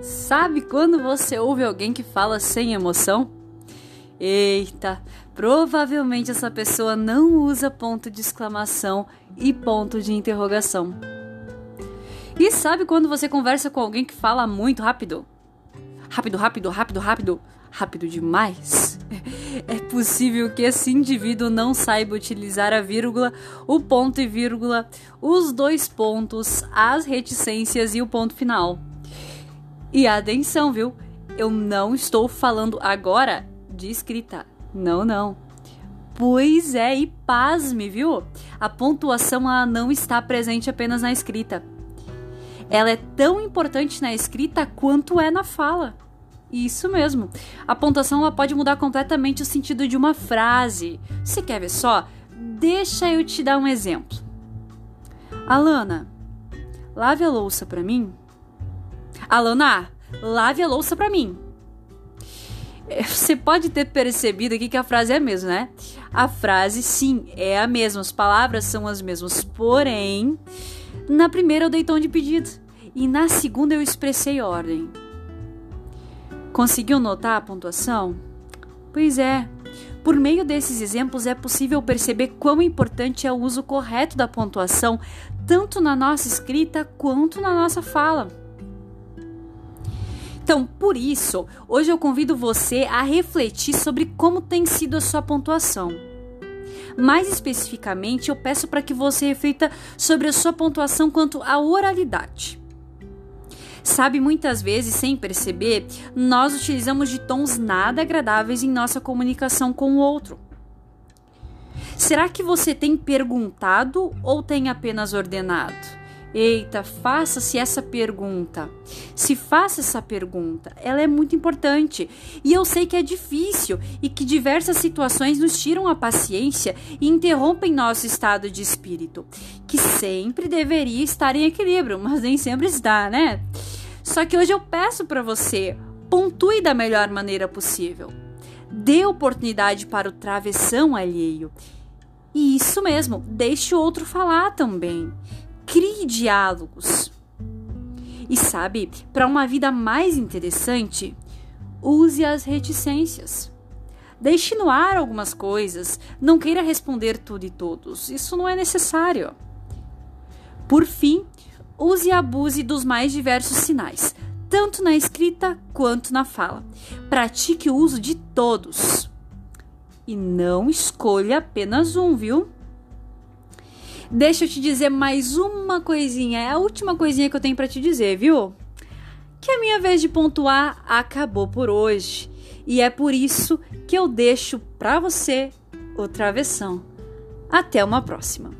Sabe quando você ouve alguém que fala sem emoção? Eita, provavelmente essa pessoa não usa ponto de exclamação e ponto de interrogação. E sabe quando você conversa com alguém que fala muito rápido? Rápido, rápido, rápido, rápido, rápido demais? É possível que esse indivíduo não saiba utilizar a vírgula, o ponto e vírgula, os dois pontos, as reticências e o ponto final. E atenção, viu? Eu não estou falando agora de escrita. Não, não. Pois é, e pasme, viu? A pontuação ela não está presente apenas na escrita. Ela é tão importante na escrita quanto é na fala. Isso mesmo. A pontuação ela pode mudar completamente o sentido de uma frase. Você quer ver só? Deixa eu te dar um exemplo. Alana, lave a louça para mim. Alana, lave a louça para mim. É, você pode ter percebido aqui que a frase é a mesma, né? A frase, sim, é a mesma, as palavras são as mesmas, porém, na primeira eu dei tom de pedido e na segunda eu expressei ordem. Conseguiu notar a pontuação? Pois é. Por meio desses exemplos é possível perceber quão importante é o uso correto da pontuação, tanto na nossa escrita quanto na nossa fala. Então, por isso, hoje eu convido você a refletir sobre como tem sido a sua pontuação. Mais especificamente, eu peço para que você reflita sobre a sua pontuação quanto à oralidade. Sabe, muitas vezes, sem perceber, nós utilizamos de tons nada agradáveis em nossa comunicação com o outro. Será que você tem perguntado ou tem apenas ordenado? Eita, faça-se essa pergunta. Se faça essa pergunta, ela é muito importante. E eu sei que é difícil e que diversas situações nos tiram a paciência e interrompem nosso estado de espírito, que sempre deveria estar em equilíbrio, mas nem sempre está, né? Só que hoje eu peço para você, pontue da melhor maneira possível. Dê oportunidade para o travessão alheio. E isso mesmo, deixe o outro falar também crie diálogos. E sabe, para uma vida mais interessante, use as reticências. Deixe no ar algumas coisas, não queira responder tudo e todos, isso não é necessário. Por fim, use e abuse dos mais diversos sinais, tanto na escrita quanto na fala. Pratique o uso de todos. E não escolha apenas um, viu? Deixa eu te dizer mais uma coisinha, é a última coisinha que eu tenho para te dizer, viu? Que a minha vez de pontuar acabou por hoje. E é por isso que eu deixo para você o travessão. Até uma próxima.